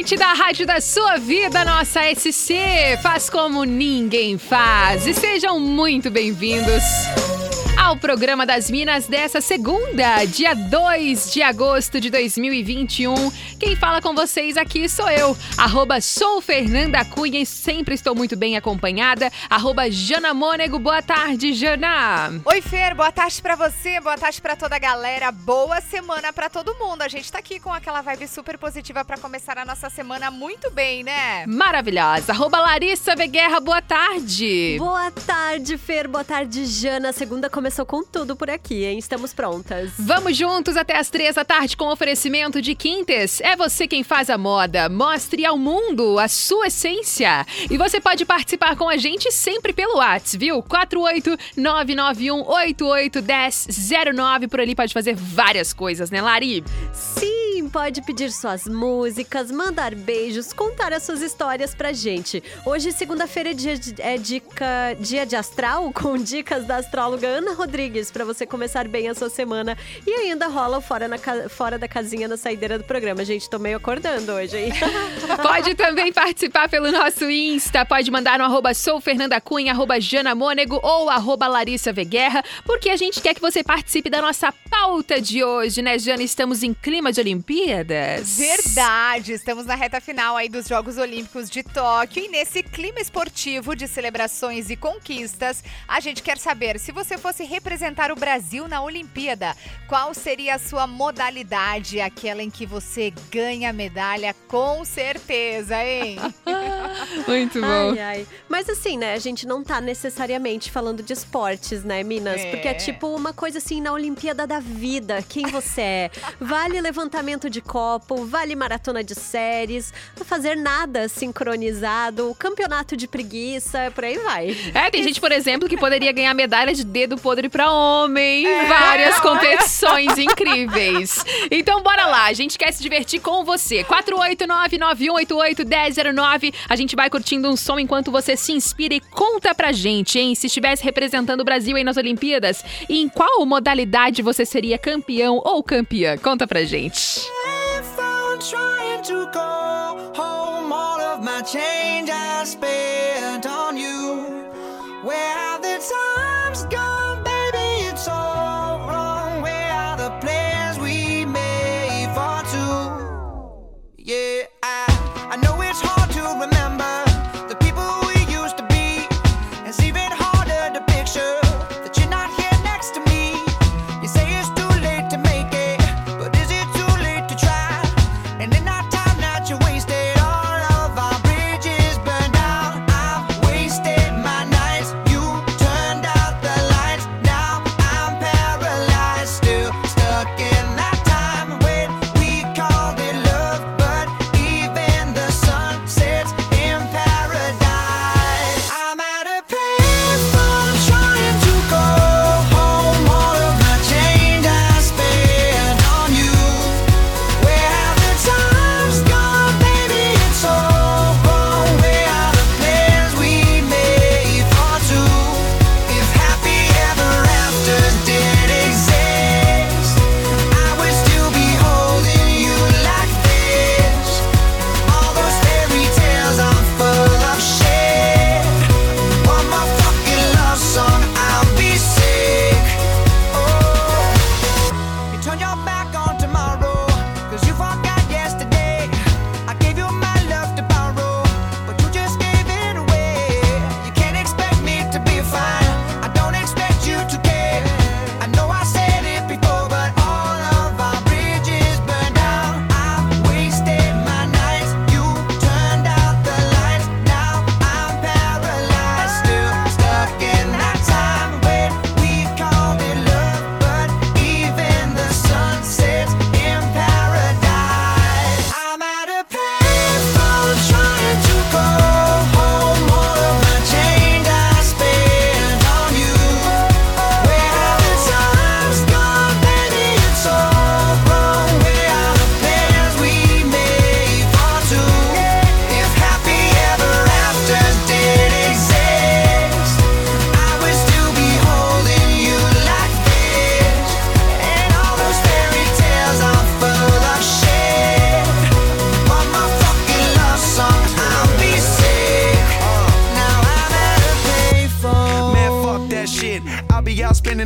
Essa é a Atlântida, a rádio da sua vida, nossa SC. Faz como ninguém faz. E sejam muito bem-vindos ao programa das Minas dessa segunda, dia 2 de agosto de 2021. Quem fala com vocês aqui sou eu, arroba sou Fernanda Cunha e sempre estou muito bem acompanhada, arroba Jana Mônego. Boa tarde, Jana. Oi, Fer, boa tarde pra você, boa tarde pra toda a galera, boa semana pra todo mundo. A gente tá aqui com aquela vibe super positiva pra começar a nossa semana muito bem, né? Maravilhosa. Arroba Larissa Veguerra, boa tarde. Boa tarde, Fer, boa tarde, Jana. Segunda começou começou com tudo por aqui, hein? Estamos prontas. Vamos juntos até as três da tarde com oferecimento de Quintes. É você quem faz a moda. Mostre ao mundo a sua essência. E você pode participar com a gente sempre pelo WhatsApp, viu? 48991881009. Por ali pode fazer várias coisas, né, Lari? Sim, pode pedir suas músicas, mandar beijos, contar as suas histórias pra gente. Hoje, segunda-feira, é dia de, é dica, dia de astral, com dicas da astróloga Ana Rodrigues para você começar bem a sua semana. E ainda rola fora, na, fora da casinha na saideira do programa. Gente, tô meio acordando hoje, hein? pode também participar pelo nosso Insta. Pode mandar no arroba soufernandacunha, arroba janamônego ou arroba Larissa Veguerra, porque a gente quer que você participe da nossa pauta de hoje, né, Jana? Estamos em clima de Olimpíadas. Verdade, estamos na reta final aí dos Jogos Olímpicos de Tóquio e nesse clima esportivo de celebrações e conquistas, a gente quer saber se você fosse representar o Brasil na Olimpíada, qual seria a sua modalidade, aquela em que você ganha medalha com certeza, hein? Muito bom. Ai, ai. Mas assim, né, a gente não tá necessariamente falando de esportes, né, Minas? É. Porque é tipo uma coisa assim na Olimpíada da vida, quem você é. Vale levantamento de copo, vale maratona de séries, não fazer nada sincronizado, campeonato de preguiça, por aí vai. É, tem gente, por exemplo, que poderia ganhar medalha de dedo podre para homem, é. várias competições incríveis. Então bora lá, a gente quer se divertir com você. 489-9188-1009. A gente vai curtindo um som enquanto você se inspira e conta pra gente, hein? Se estivesse representando o Brasil aí nas Olimpíadas, em qual modalidade você seria campeão ou campeã? Conta pra gente. trying to go home all of my chains.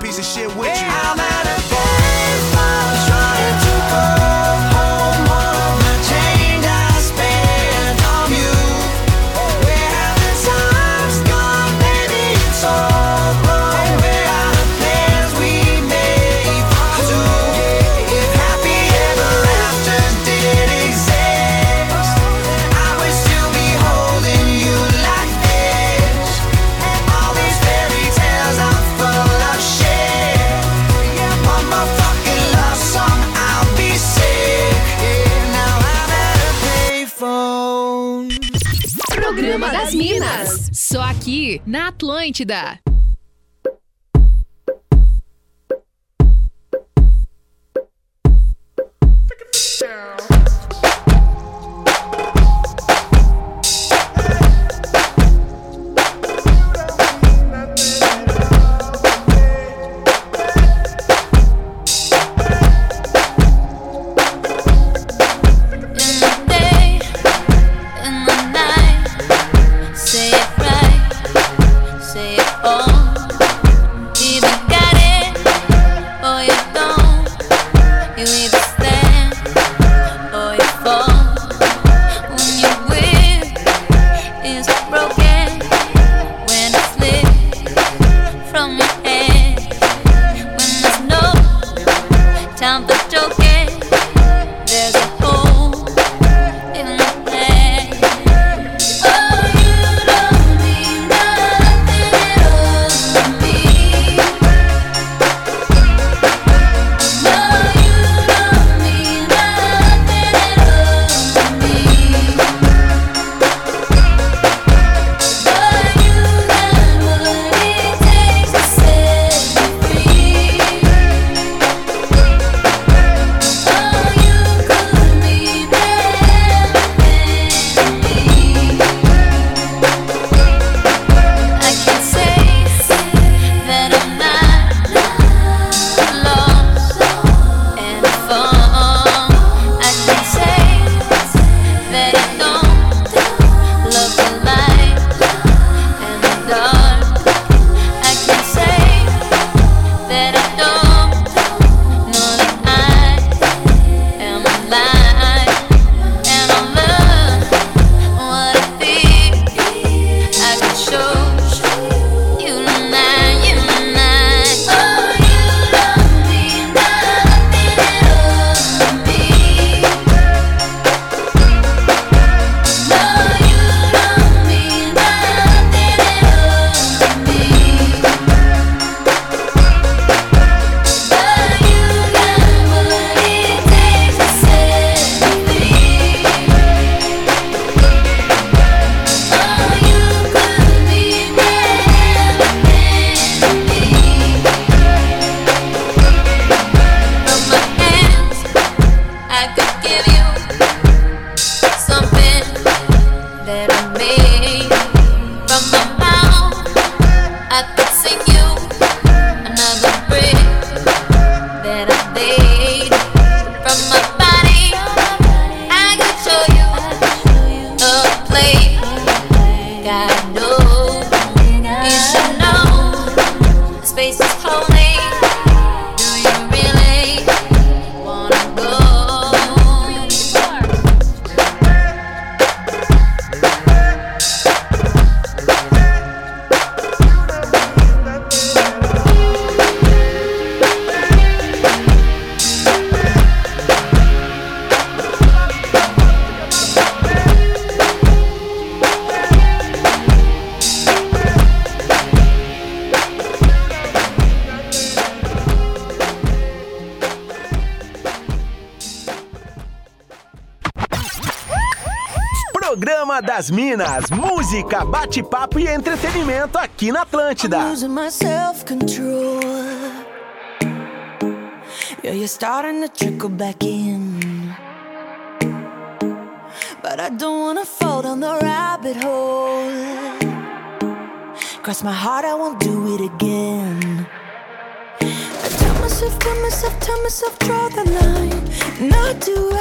piece of shit with you. I'm at a baseball trying to go na Atlântida. das Minas, música, bate-papo e entretenimento aqui na Atlântida. Starting to back in. But I don't wanna fall down the rabbit hole. Cross my heart, I won't do it again. I tell myself, tell myself, tell myself, draw the line. And I do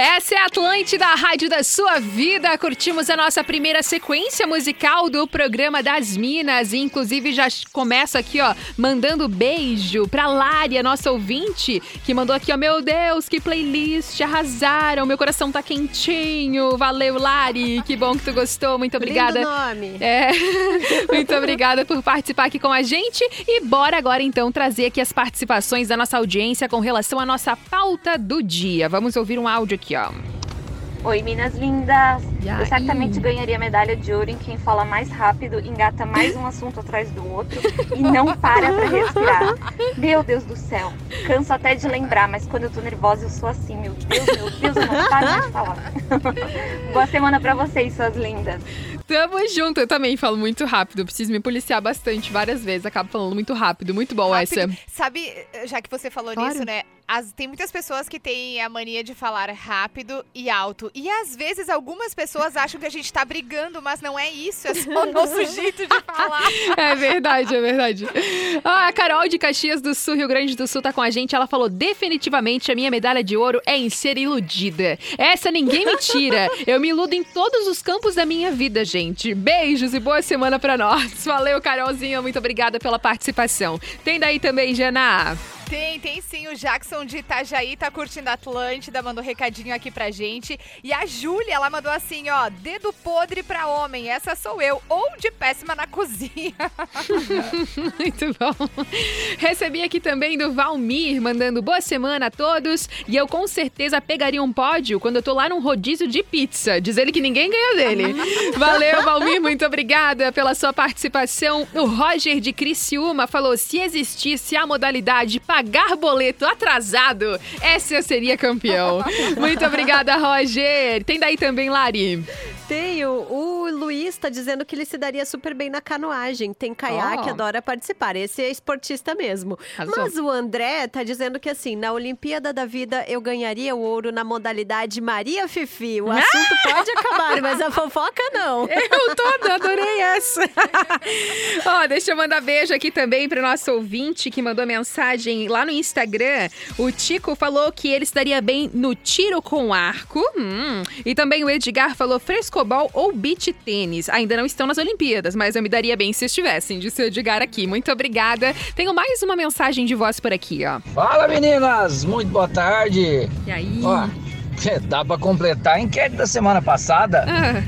Essa é a Atlântida, a rádio da sua vida. Curtimos a nossa primeira sequência musical do programa das Minas. E, inclusive, já começo aqui, ó, mandando beijo pra a nossa ouvinte, que mandou aqui, ó, meu Deus, que playlist, arrasaram, meu coração tá quentinho. Valeu, Lari, que bom que tu gostou, muito obrigada. Lindo nome. É, muito obrigada por participar aqui com a gente. E bora agora, então, trazer aqui as participações da nossa audiência com relação à nossa pauta do dia. Vamos ouvir um áudio aqui aqui, ó. Oi, Minas lindas! Eu certamente ganharia medalha de ouro em quem fala mais rápido, engata mais um assunto atrás do outro e não para pra respirar. Meu Deus do céu! Canso até de lembrar, mas quando eu tô nervosa eu sou assim, meu Deus, meu Deus, eu não paro de falar. Boa semana pra vocês, suas lindas! Tamo junto, eu também falo muito rápido, preciso me policiar bastante várias vezes, acabo falando muito rápido, muito bom rápido. essa. Sabe, já que você falou claro. nisso, né? As- tem muitas pessoas que têm a mania de falar rápido e alto. E às vezes algumas pessoas acham que a gente tá brigando, mas não é isso, é só o nosso jeito de falar. É verdade, é verdade. Ah, a Carol de Caxias do Sul, Rio Grande do Sul, tá com a gente. Ela falou: definitivamente a minha medalha de ouro é em ser iludida. Essa ninguém me tira. Eu me iludo em todos os campos da minha vida, gente. Beijos e boa semana pra nós. Valeu, Carolzinha. Muito obrigada pela participação. Tem daí também, Jana. Tem, tem sim. O Jackson de Itajaí tá curtindo a Atlântida, mandou recadinho aqui pra gente. E a Júlia, ela mandou assim, ó, dedo podre pra homem, essa sou eu. Ou de péssima na cozinha. Muito bom. Recebi aqui também do Valmir, mandando boa semana a todos. E eu com certeza pegaria um pódio quando eu tô lá num rodízio de pizza. Diz ele que ninguém ganha dele. Valeu, Valmir, muito obrigada pela sua participação. O Roger de Criciúma falou: se existisse a modalidade pagar boleto atrasado, essa eu seria campeão. Muito obrigada, Roger. Tem daí também, Lari. Tenho. O Luiz tá dizendo que ele se daria super bem na canoagem. Tem caiaque, Ó. adora participar. Esse é esportista mesmo. Mas o André tá dizendo que assim, na Olimpíada da Vida eu ganharia o ouro na modalidade Maria Fifi. O assunto pode acabar, mas a fofoca não. Eu toda, adorei essa. Ó, deixa eu mandar beijo aqui também pro nosso ouvinte que mandou mensagem lá no Instagram. O Tico falou que ele estaria bem no tiro com arco. Hum. E também o Edgar falou frescobol ou beach tênis. Ainda não estão nas Olimpíadas, mas eu me daria bem se estivessem, disse o Edgar aqui. Muito obrigada. Tenho mais uma mensagem de voz por aqui, ó. Fala meninas, muito boa tarde. E aí? Ó, dá pra completar a enquete da semana passada. Ah,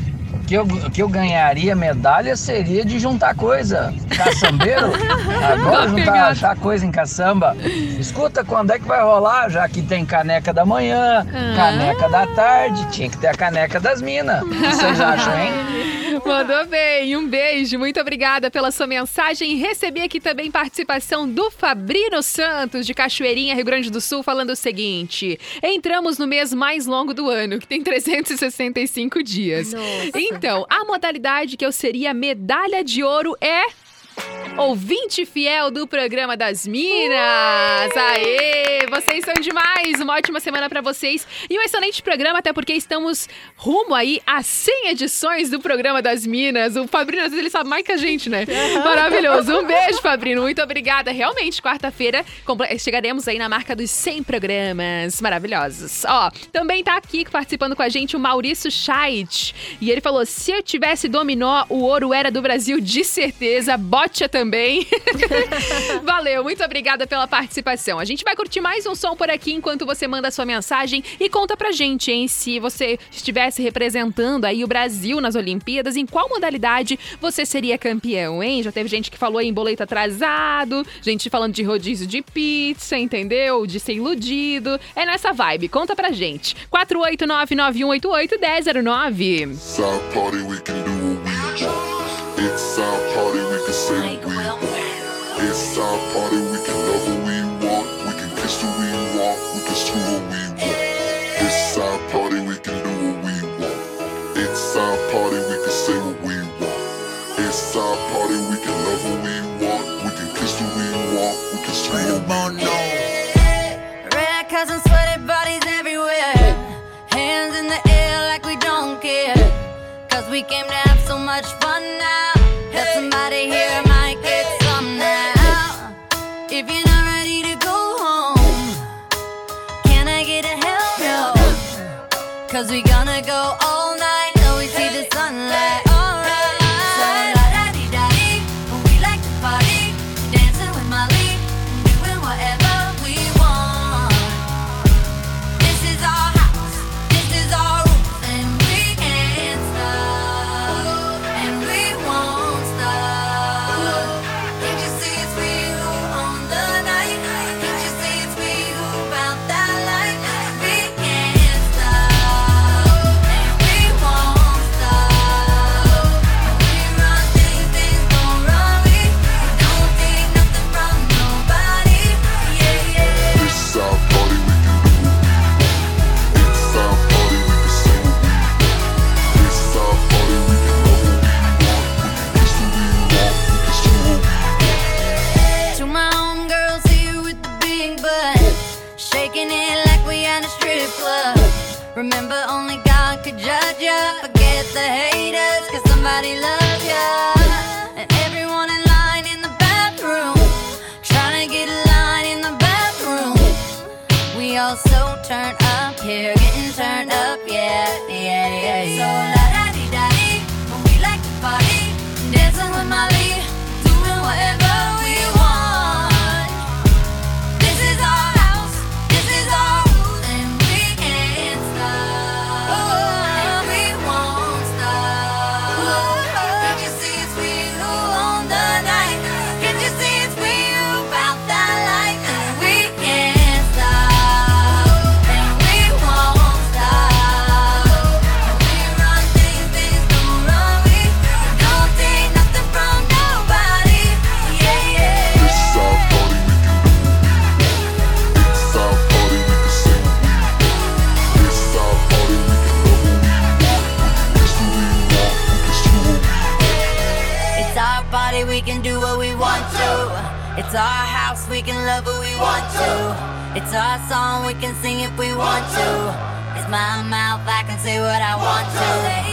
que eu, que eu ganharia medalha seria de juntar coisa. Caçambeiro? Agora juntar, pegado. achar coisa em caçamba. Escuta, quando é que vai rolar? Já que tem caneca da manhã, Ah. caneca da tarde, tinha que ter a caneca das minas. O que vocês acham, hein? Mandou bem, um beijo, muito obrigada pela sua mensagem. Recebi aqui também participação do Fabrino Santos, de Cachoeirinha, Rio Grande do Sul, falando o seguinte: entramos no mês mais longo do ano, que tem 365 dias. Nossa. Então, a modalidade que eu seria medalha de ouro é. Ouvinte fiel do programa das Minas! Aê! Vocês são demais! Uma ótima semana pra vocês e um excelente programa, até porque estamos rumo aí a 100 edições do programa das Minas. O Fabrino, às vezes, ele sabe mais que a gente, né? Maravilhoso! Um beijo, Fabrino! Muito obrigada! Realmente, quarta-feira chegaremos aí na marca dos 100 programas maravilhosos. Ó, também tá aqui participando com a gente o Maurício Scheidt. E ele falou: se eu tivesse dominó, o ouro era do Brasil de certeza. Também. Valeu, muito obrigada pela participação. A gente vai curtir mais um som por aqui enquanto você manda a sua mensagem e conta pra gente, hein, se você estivesse representando aí o Brasil nas Olimpíadas, em qual modalidade você seria campeão, hein? Já teve gente que falou em boleto atrasado, gente falando de rodízio de pizza, entendeu? De ser iludido. É nessa vibe, conta pra gente. 489-9188-1009. It's our party, we can do what we want. It's our party, we can say what we want. It's our party, we can love what we want. We can kiss who we want. We can screw what we want. It's our party, we can do what we want. It's our party, we can say what we want. It's our party, we can love what we want. We can kiss who we want. We can screw what we want. Red cups and sweaty bodies everywhere. Hands in the air like we don't care. Cause we came to It's our song, we can sing if we want to. It's my mouth, I can say what I want to.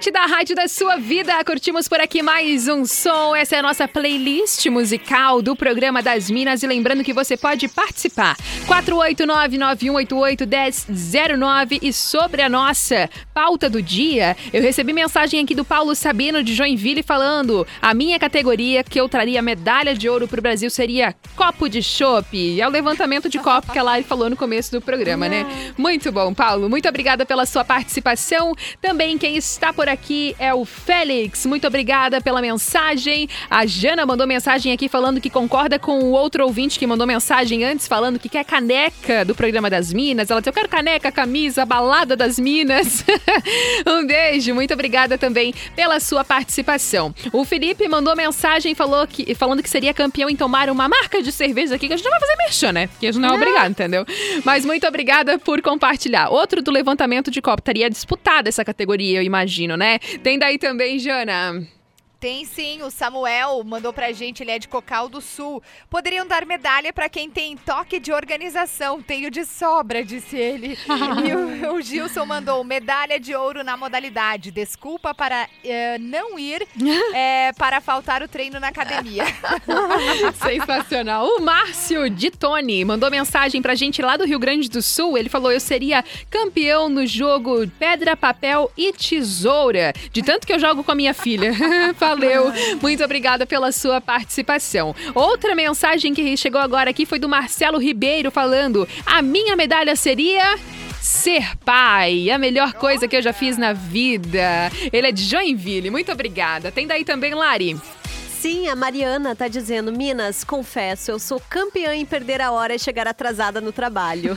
Atlântida, a rádio da sua vida. Curtimos por aqui mais um som. Essa é a nossa playlist musical do programa das Minas. E lembrando que você pode participar. 489-9188-1009. E sobre a nossa pauta do dia, eu recebi mensagem aqui do Paulo Sabino de Joinville falando: a minha categoria que eu traria medalha de ouro pro Brasil seria copo de chopp. É o levantamento de copo que a Lari falou no começo do programa, né? Muito bom, Paulo. Muito obrigada pela sua participação. Também quem está por aqui é o Félix. Muito obrigada pela mensagem. A Jana mandou mensagem aqui falando que concorda com o outro ouvinte que mandou mensagem antes, falando que quer caneca do programa das Minas. Ela disse: Eu quero caneca, camisa, balada das Minas. um beijo. Muito obrigada também pela sua participação. O Felipe mandou mensagem falou que, falando que seria campeão em tomar uma marca de cerveja aqui, que a gente não vai fazer merchan, né? Porque a gente não é obrigado, entendeu? Mas muito obrigada por compartilhar. Outro do levantamento de copo. Estaria disputada essa categoria, eu imagino, né? Tem daí também, Jana. Tem sim, o Samuel mandou pra gente, ele é de Cocal do Sul. Poderiam dar medalha pra quem tem toque de organização. Tenho de sobra, disse ele. e o, o Gilson mandou medalha de ouro na modalidade. Desculpa para eh, não ir eh, para faltar o treino na academia. Sensacional. O Márcio de Tony mandou mensagem pra gente lá do Rio Grande do Sul. Ele falou: Eu seria campeão no jogo Pedra, Papel e Tesoura. De tanto que eu jogo com a minha filha. Valeu. Muito obrigada pela sua participação. Outra mensagem que chegou agora aqui foi do Marcelo Ribeiro falando: A minha medalha seria. Ser pai, a melhor coisa que eu já fiz na vida. Ele é de Joinville. Muito obrigada. Tem daí também, Lari. Sim, a Mariana tá dizendo, Minas, confesso, eu sou campeã em perder a hora e chegar atrasada no trabalho.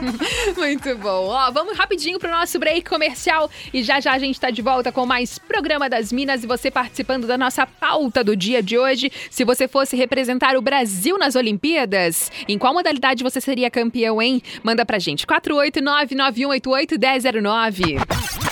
Muito bom. Ó, vamos rapidinho pro nosso break comercial e já já a gente tá de volta com mais programa das Minas e você participando da nossa pauta do dia de hoje. Se você fosse representar o Brasil nas Olimpíadas, em qual modalidade você seria campeão, hein? Manda pra gente 489-9188-1009.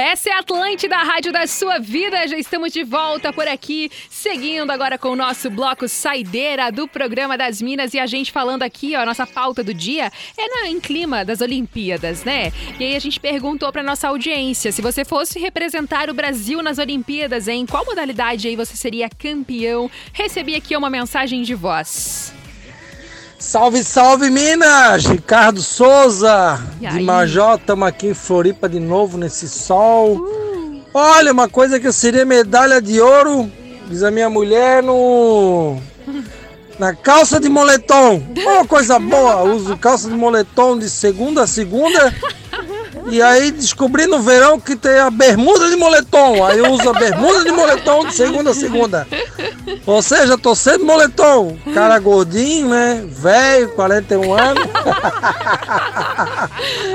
Essa é a Atlântida, a rádio da sua vida. Já estamos de volta por aqui, seguindo agora com o nosso bloco Saideira do programa das Minas. E a gente falando aqui, ó, a nossa pauta do dia é na, em clima das Olimpíadas, né? E aí a gente perguntou pra nossa audiência, se você fosse representar o Brasil nas Olimpíadas, em qual modalidade aí você seria campeão? Recebi aqui uma mensagem de voz. Salve, salve Minas! Ricardo Souza, de? Major, estamos aqui em Floripa de novo nesse sol. Olha, uma coisa que eu seria medalha de ouro, diz a minha mulher, no. Na calça de moletom. Uma coisa boa, uso calça de moletom de segunda a segunda. E aí descobri no verão que tem a bermuda de moletom. Aí eu uso a bermuda de moletom de segunda a segunda. Ou seja, tô sempre moletom. Cara gordinho, né? Velho, 41 anos.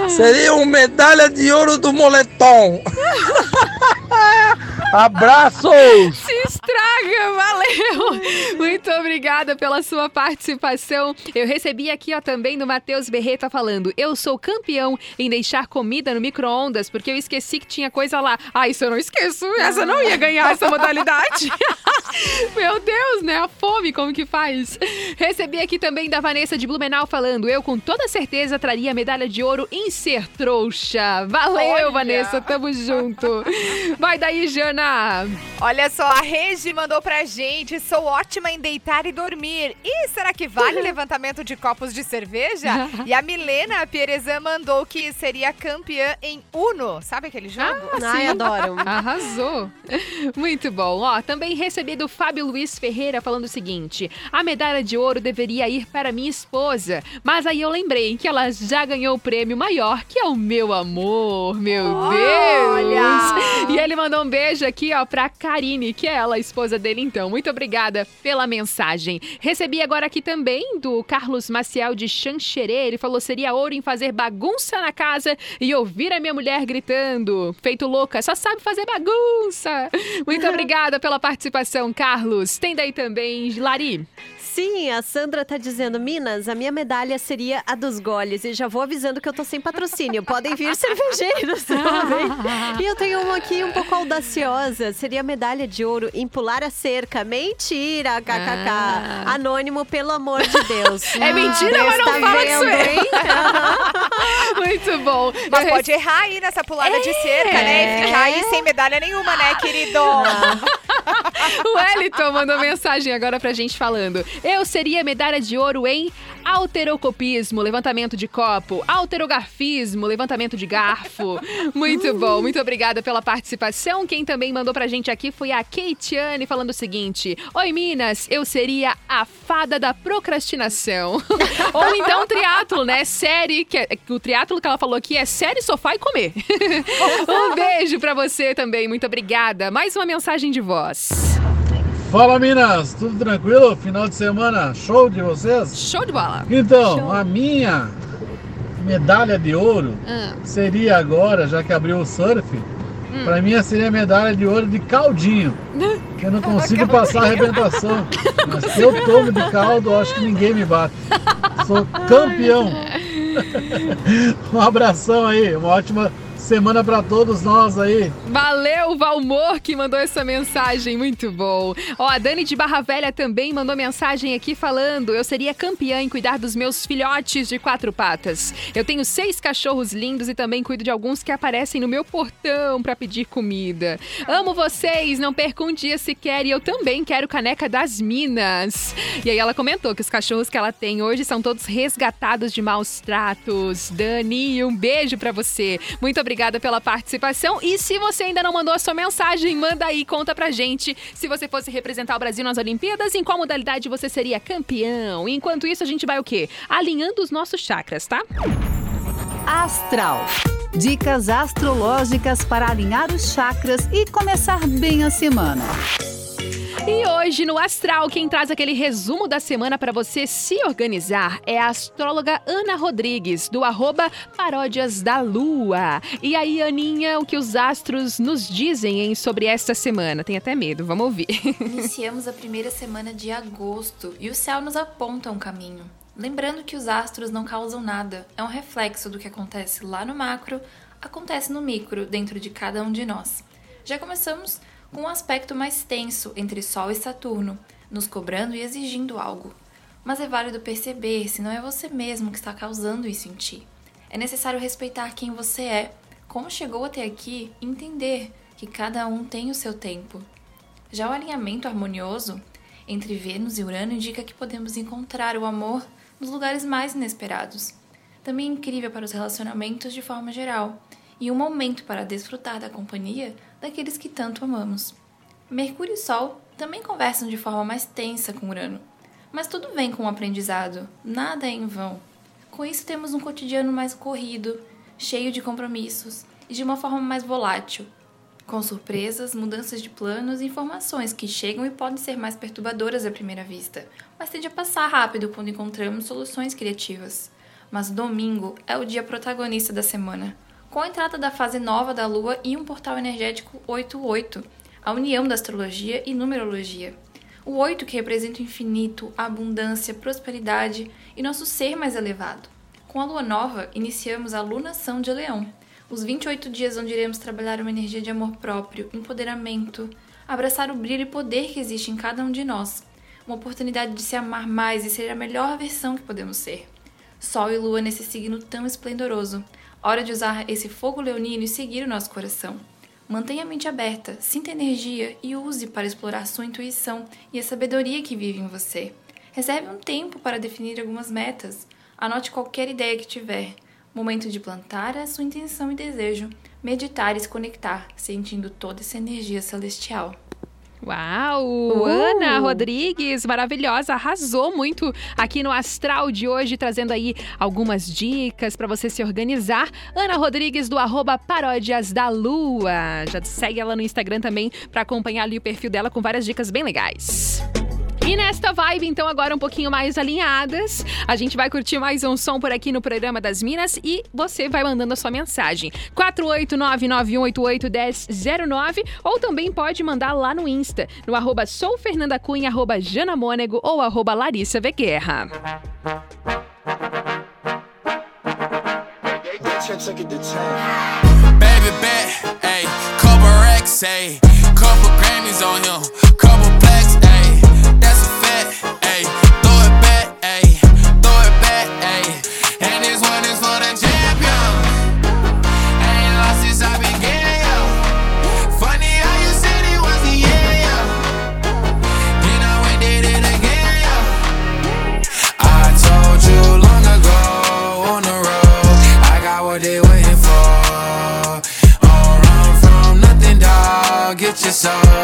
Seria um medalha de ouro do moletom. Abraços! Valeu! Muito obrigada pela sua participação. Eu recebi aqui, ó, também do Matheus Berreta falando: Eu sou campeão em deixar comida no micro-ondas porque eu esqueci que tinha coisa lá. Ah, isso eu não esqueço. Essa não ia ganhar essa modalidade. Meu Deus, né? A fome, como que faz? Recebi aqui também da Vanessa de Blumenau falando: Eu com toda certeza traria a medalha de ouro em ser trouxa. Valeu, Olha! Vanessa, tamo junto. Vai daí, Jana. Olha só, a Regi mandou pra gente: sou ótima em deitar e dormir. E será que vale levantamento de copos de cerveja? E a Milena Pierezan mandou que seria campeã em Uno. Sabe aquele jogo? Ai, adoro. Arrasou. Muito bom. Ó, também recebi do Fábio Luiz Ferreira falando o seguinte: a medalha de ouro deveria ir para minha esposa, mas aí eu lembrei que ela já ganhou o prêmio maior, que é o meu amor. Meu Deus! E ele mandou um beijo aqui, ó, pra Karine, que é ela, a esposa dele, então. Muito obrigada pela mensagem. Recebi agora aqui também do Carlos Maciel de Xanxerê. Ele falou: seria ouro em fazer bagunça na casa e ouvir a minha mulher gritando. Feito louca, só sabe fazer bagunça. Muito obrigada pela participação, Carlos. Tem daí também, Lari. Sim, a Sandra tá dizendo, Minas, a minha medalha seria a dos goles. E já vou avisando que eu tô sem patrocínio. Podem vir cervejeiros também. E eu tenho uma aqui um pouco audaciosa. Seria a medalha de ouro em pular a cerca. Mentira, kkk. Ah. Anônimo, pelo amor de Deus. É mentira, mas não Tá vendo, hein? Muito bom. Mas Eu pode errar aí nessa pulada de cerca, né? E ficar aí sem medalha nenhuma, né, querido? O Wellington mandou mensagem agora pra gente falando. Eu seria medalha de ouro em alterocopismo, levantamento de copo, alterogarfismo, levantamento de garfo. Muito bom, muito obrigada pela participação. Quem também mandou pra gente aqui foi a Keitiane falando o seguinte: Oi Minas, eu seria a fada da procrastinação. Ou então triatlo, né? Série, que, é- o triatlo que ela falou aqui é série, sofá e comer. um beijo pra você também, muito obrigada. Mais uma mensagem de voz. Fala Minas, tudo tranquilo? Final de semana, show de vocês? Show de bola. Então, a minha medalha de ouro Ah. seria agora, já que abriu o surf, pra mim seria a medalha de ouro de caldinho. Que eu não consigo passar a arrebentação. Mas se eu tomo de caldo, acho que ninguém me bate. Sou campeão. Um abração aí, uma ótima semana pra todos nós aí. Valeu, Valmor, que mandou essa mensagem. Muito bom. Ó, a Dani de Barra Velha também mandou mensagem aqui falando: eu seria campeã em cuidar dos meus filhotes de quatro patas. Eu tenho seis cachorros lindos e também cuido de alguns que aparecem no meu portão pra pedir comida. Amo vocês, não perco um dia sequer e eu também quero caneca das Minas. E aí ela comentou que os cachorros que ela tem hoje são todos resgatados de maus tratos. Dani, um beijo pra você. Muito obrigada pela participação. E se você ainda não mandou a sua mensagem, manda aí, conta pra gente. Se você fosse representar o Brasil nas Olimpíadas, em qual modalidade você seria campeão? Enquanto isso, a gente vai o quê? Alinhando os nossos chakras, tá? Astral. Dicas astrológicas para alinhar os chakras e começar bem a semana. E hoje no Astral, quem traz aquele resumo da semana para você se organizar é a astróloga Ana Rodrigues, do arroba Paródias da Lua. E aí, Aninha, o que os astros nos dizem hein, sobre esta semana? Tem até medo, vamos ouvir. Iniciamos a primeira semana de agosto e o céu nos aponta um caminho. Lembrando que os astros não causam nada, é um reflexo do que acontece lá no macro acontece no micro, dentro de cada um de nós. Já começamos com um aspecto mais tenso entre Sol e Saturno, nos cobrando e exigindo algo. Mas é válido perceber se não é você mesmo que está causando isso em ti. É necessário respeitar quem você é, como chegou até aqui e entender que cada um tem o seu tempo. Já o alinhamento harmonioso entre Vênus e Urano indica que podemos encontrar o amor nos lugares mais inesperados. Também é incrível para os relacionamentos de forma geral e um momento para desfrutar da companhia daqueles que tanto amamos. Mercúrio e Sol também conversam de forma mais tensa com Urano, mas tudo vem com o aprendizado, nada é em vão. Com isso, temos um cotidiano mais corrido, cheio de compromissos e de uma forma mais volátil, com surpresas, mudanças de planos e informações que chegam e podem ser mais perturbadoras à primeira vista, mas tende a passar rápido quando encontramos soluções criativas. Mas domingo é o dia protagonista da semana, com a entrada da fase nova da Lua e um portal energético 88, a união da astrologia e numerologia. O 8 que representa o infinito, a abundância, prosperidade e nosso ser mais elevado. Com a lua nova, iniciamos a lunação de Leão, os 28 dias onde iremos trabalhar uma energia de amor próprio, empoderamento, abraçar o brilho e poder que existe em cada um de nós, uma oportunidade de se amar mais e ser a melhor versão que podemos ser. Sol e lua nesse signo tão esplendoroso, hora de usar esse fogo leonino e seguir o nosso coração. Mantenha a mente aberta, sinta energia e use para explorar sua intuição e a sabedoria que vive em você. Reserve um tempo para definir algumas metas. Anote qualquer ideia que tiver. Momento de plantar a sua intenção e desejo, meditar e se conectar, sentindo toda essa energia celestial. Uau! Ana Rodrigues, maravilhosa, arrasou muito aqui no Astral de hoje, trazendo aí algumas dicas para você se organizar. Ana Rodrigues, do arroba Paródias da Lua. Já segue ela no Instagram também para acompanhar ali o perfil dela com várias dicas bem legais. E nesta vibe, então, agora um pouquinho mais alinhadas, a gente vai curtir mais um som por aqui no programa das Minas e você vai mandando a sua mensagem. 48991881009 ou também pode mandar lá no Insta, no arroba soufernandacunha, arroba janamônego ou arroba Larissa. Baby bet, ayy, couple racks, ayy, couple Grammys on him, and this one is for the champion. Ain't lost since I began. Funny how you said it was the yo. Then I went did it again. I told you long ago on the road, I got what they waiting for. Don't run from nothing, dog. Get your soul,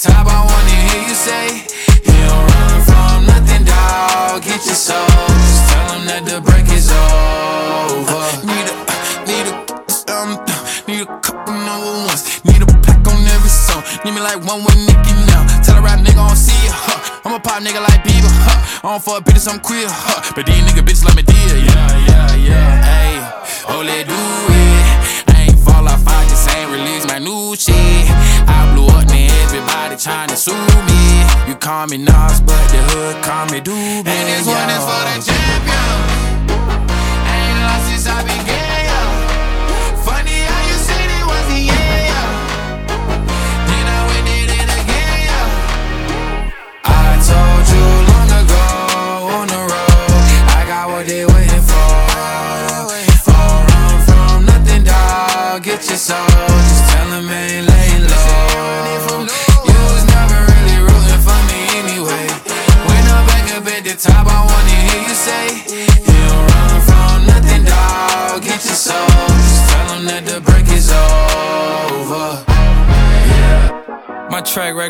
top, I wanna hear you say, You don't run from nothing, dog. Get your soul, just tell them that the break is over. Need a, need a, um, need a couple number ones. Need a pack on every song. Need me like one with Nicki now. Tell a rap nigga I don't see it, huh? I'm a pop nigga like Bieber, huh? I don't fuck bitches, I'm queer, huh? But these nigga bitches let me me Nas, but the hood call me Doobie. And this one is for the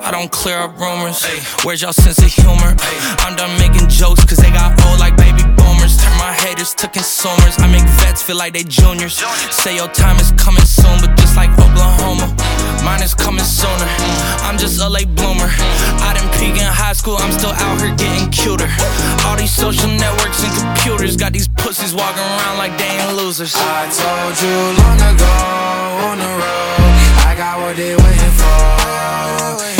I don't clear up rumors. Where's y'all sense of humor? I'm done making jokes cause they got old like baby boomers. Turn my haters to consumers. I make vets feel like they juniors. Say your time is coming soon, but just like Oklahoma, mine is coming sooner. I'm just a late bloomer. I didn't peak in high school, I'm still out here getting cuter. All these social networks and computers got these pussies walking around like they ain't losers. I told you long ago on the road, I got what they waiting for.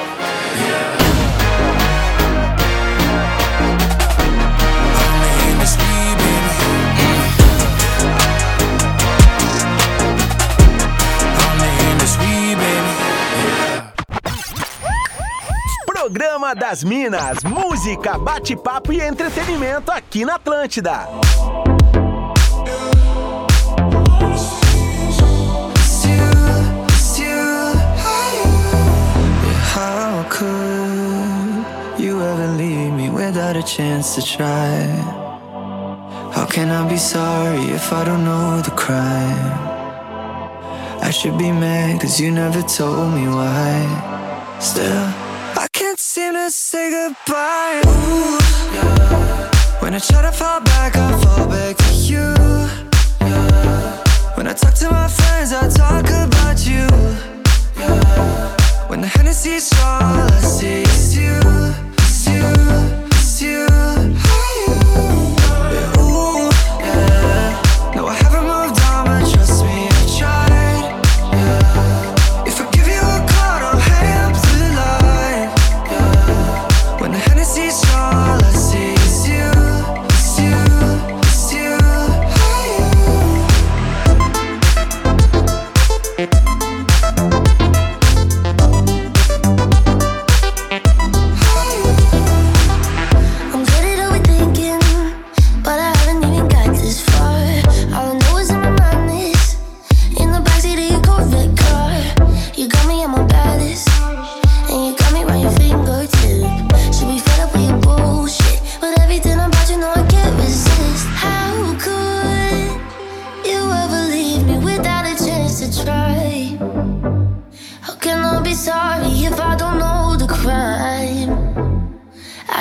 Programa das Minas, música, bate-papo e entretenimento aqui na Atlântida. How could you ever leave me without a chance to try? How can I be sorry if I don't know the crime? I should be mad cause you never told me why. Still, seem to say goodbye. Ooh, yeah. When I try to fall back, I fall back to you. Yeah. When I talk to my friends, I talk about you. When the Hennessy's all I see is you, you.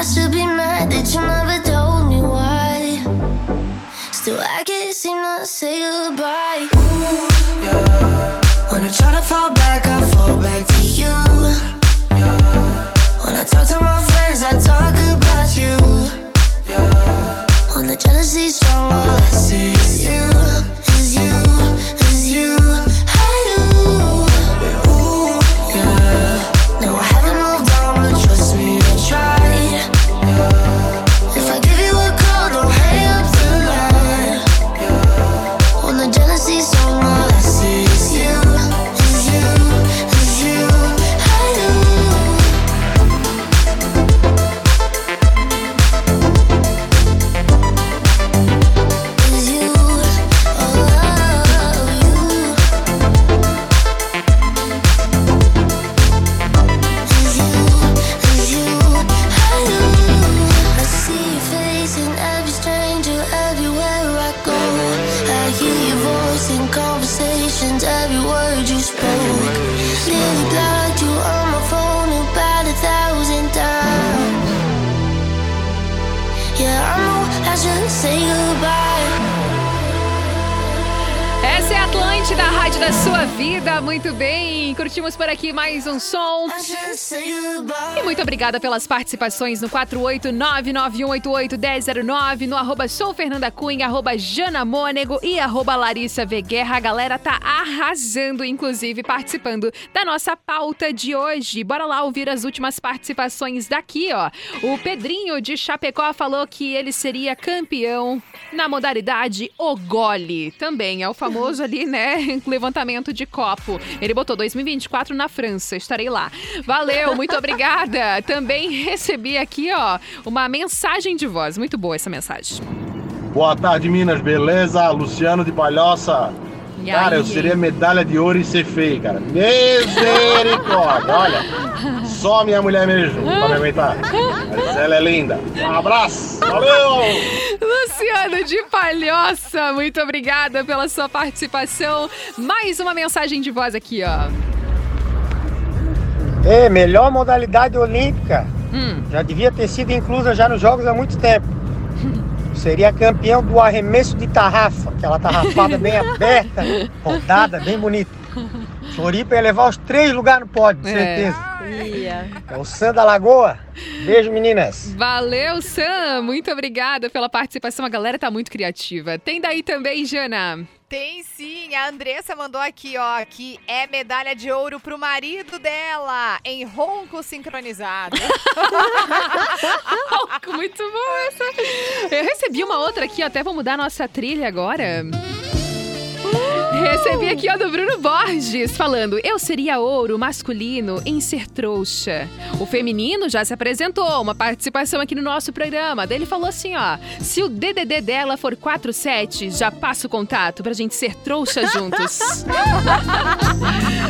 I should be mad that you never told me why. Still, I can't seem to say goodbye. Ooh, yeah. When I try to fall back, I fall back to you. Yeah. When I talk to my friends, I talk about you. Yeah. When the jealousy's strong, all I see is you, Essa é a Atlântida, a rádio da sua vida. Muito bem, curtimos por aqui mais um som. E muito obrigada pelas participações no 48991881009, no arroba sou Fernanda Cunha, arroba Jana Mônego e arroba Larissa V. Guerra. A galera tá arrasando, inclusive participando da nossa pauta de hoje. Bora lá ouvir as últimas participações daqui, ó. O Pedrinho de Chapecó falou que ele seria campeão na modalidade o gole. Também é o famoso ali, né, levantamento de copo. Ele botou 2024 na França, estarei lá. Valeu, muito obrigada. Também recebi aqui, ó, uma mensagem de voz. Muito boa essa mensagem. Boa tarde, Minas, beleza? Luciano de Palhoça. E Cara, aí, eu seria medalha de ouro em ser feio, cara. Misericórdia! Olha, só minha mulher mesmo pra me aguentar. Mas ela é linda. Um abraço! Valeu! Luciano de Palhoça, muito obrigada pela sua participação. Mais uma mensagem de voz aqui, ó. É, melhor modalidade olímpica. Hum. Já devia ter sido inclusa já nos Jogos há muito tempo. Seria campeão do arremesso de tarrafa, aquela tarrafada bem aberta, rodada, bem bonita. Floripa ia levar os três lugares no pódio, É. certeza. É o Sam da Lagoa. Beijo, meninas. Valeu, Sam! Muito obrigada pela participação. A galera tá muito criativa. Tem daí também, Jana? Tem sim, a Andressa mandou aqui, ó, que é medalha de ouro pro marido dela, em ronco sincronizado. muito bom essa. Eu recebi uma outra aqui, ó, até vou mudar a nossa trilha agora. Recebi aqui, ó, do Bruno Borges, falando: Eu seria ouro masculino em ser trouxa. O feminino já se apresentou, uma participação aqui no nosso programa. Daí ele falou assim: ó, se o DDD dela for 47, já passa o contato pra gente ser trouxa juntos.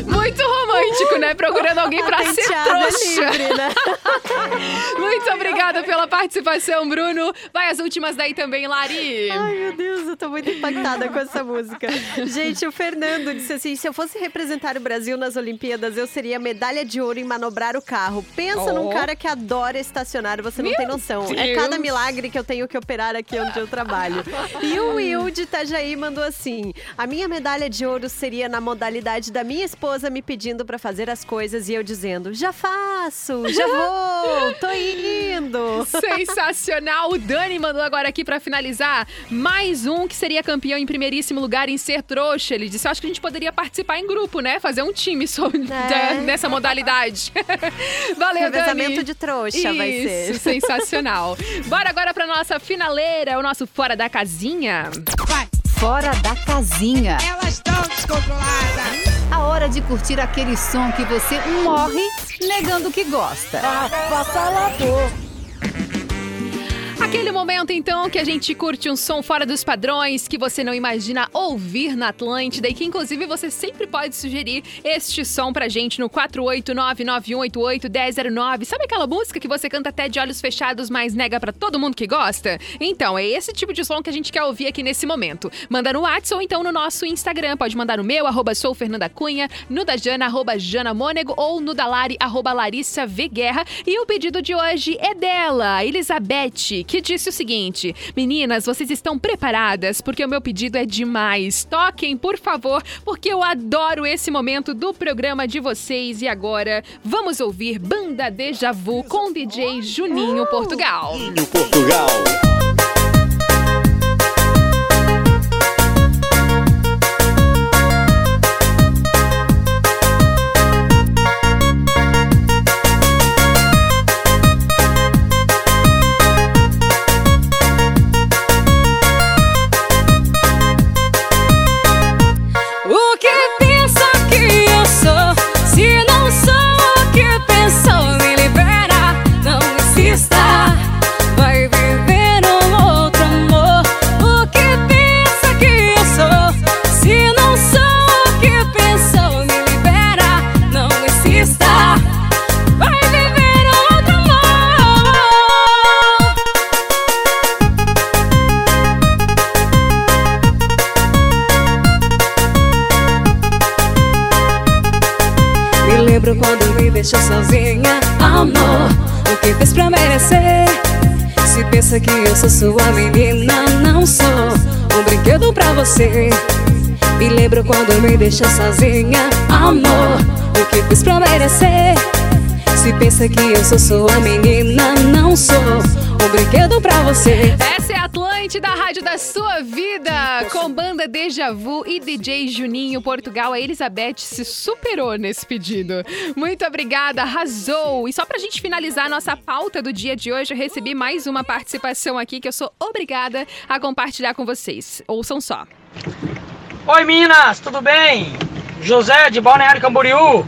Muito romântico, né? Procurando alguém pra ser trouxa. livre, né? Muito obrigada pela participação, Bruno. Vai as últimas daí também, Lari. Ai, meu Deus, eu tô muito impactada com essa música. Gente, o Fernando disse assim: se eu fosse representar o Brasil nas Olimpíadas, eu seria medalha de ouro em manobrar o carro. Pensa Oh. num cara que adora estacionar, você não Meu tem noção. É Deus. cada milagre que eu tenho que operar aqui onde eu trabalho. E o Will de Itajaí mandou assim: a minha medalha de ouro seria na modalidade da minha esposa me pedindo pra fazer as coisas e eu dizendo: já faço, já vou, tô indo. Sensacional! O Dani mandou agora aqui pra finalizar mais um que seria campeão em primeiríssimo lugar em ser trouxa. Ele disse: Eu acho que a gente poderia participar em grupo, né? Fazer um time sobre, da- nessa modalidade. Valeu, Dani! Revezamento de trouxa vai ser. Isso, sensacional. Bora agora pra nossa finaleira, o nosso Fora da Casinha. Fora da casinha. Elas estão descontroladas. A hora de curtir aquele som que você morre negando que gosta. Aquele momento, então, que a gente curte um som fora dos padrões que você não imagina ouvir na Atlântida e que, inclusive, você sempre pode sugerir este som pra gente no 489-9188-1009. Sabe aquela música que você canta até de olhos fechados, mas nega pra todo mundo que gosta? Então, é esse tipo de som que a gente quer ouvir aqui nesse momento. Manda no WhatsApp ou então no nosso Instagram. Pode mandar no meu, arroba sou Fernanda Cunha, no da Jana, arroba Jana Mônego, ou no da Lari, arroba Larissa V. Guerra. E o pedido de hoje é dela, Elizabeth, que disse o seguinte: Meninas, vocês estão preparadas? Porque o meu pedido é demais. Toquem, por favor, porque eu adoro esse momento do programa de vocês. E agora, vamos ouvir Banda Deja Vu com DJ Juninho Portugal. Portugal. Eu sou sua menina, não sou um brinquedo pra você. Me lembro quando me deixou sozinha, amor. O que fiz pra merecer? Se pensa que eu sou sua menina, não sou um brinquedo pra você. Essa é com banda Deja Vu e DJ Juninho Portugal. A Elizabeth se superou nesse pedido. Muito obrigada, arrasou! E só pra gente finalizar a nossa pauta do dia de hoje, eu recebi mais uma participação aqui que eu sou obrigada a compartilhar com vocês. Ouçam só. Oi Minas, tudo bem? José de Balneário Camboriú.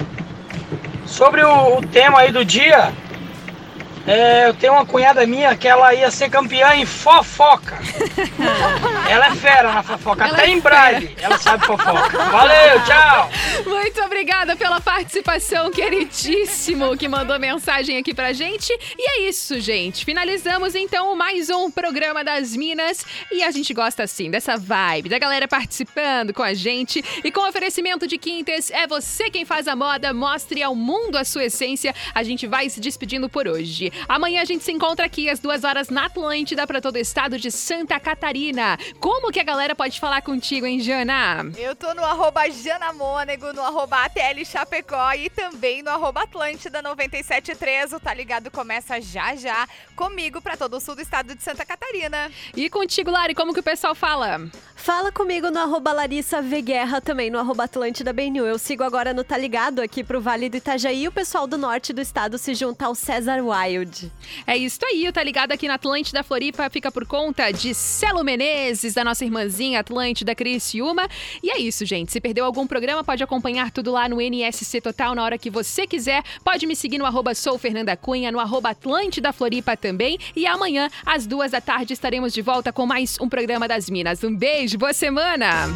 Sobre o, o tema aí do dia, É, eu tenho uma cunhada minha que ela ia ser campeã em fofoca. ela é fera na fofoca, Ela até é em braille ela sabe fofoca. Valeu, tchau! Muito obrigada pela participação, queridíssimo, que mandou mensagem aqui pra gente. E é isso, gente. Finalizamos então mais um programa das Minas. E a gente gosta assim dessa vibe, da galera participando com a gente. E com oferecimento de Quintes, é você quem faz a moda, mostre ao mundo a sua essência. A gente vai se despedindo por hoje. Amanhã a gente se encontra aqui às duas horas na Atlântida para todo o estado de Santa Catarina. Como que a galera pode falar contigo, hein, Jana? Eu tô no arroba Janamônego, no arroba ATL Chapecó e também no arroba Atlântida 973. O Tá Ligado começa já já comigo pra todo o sul do estado de Santa Catarina. E contigo, Lari, como que o pessoal fala? Fala comigo no arroba Larissa V Guerra, também no arroba Atlântida BNU. Eu sigo agora no Tá Ligado aqui pro Vale do Itajaí. O pessoal do norte do estado se junta ao César Wild. É isso aí, Tá Ligado aqui na Atlântida Floripa fica por conta de Celo Menezes, da nossa irmãzinha Atlântida Criciúma. E é isso, gente. Se perdeu algum programa, pode acompanhar tudo lá no NSC Total na hora que você quiser. Pode me seguir no arroba Sou Fernanda Cunha, no arroba Atlântida Floripa também. E amanhã, às duas da tarde, estaremos de volta com mais um programa das Minas. Um beijo, boa semana!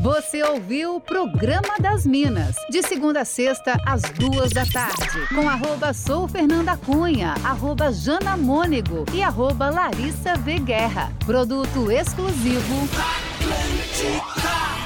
Você ouviu o Programa das Minas, de segunda a sexta, às duas da tarde, com arroba Sou Fernanda Cunha, arroba Jana e arroba Larissa V Guerra. Produto exclusivo. Atlântica.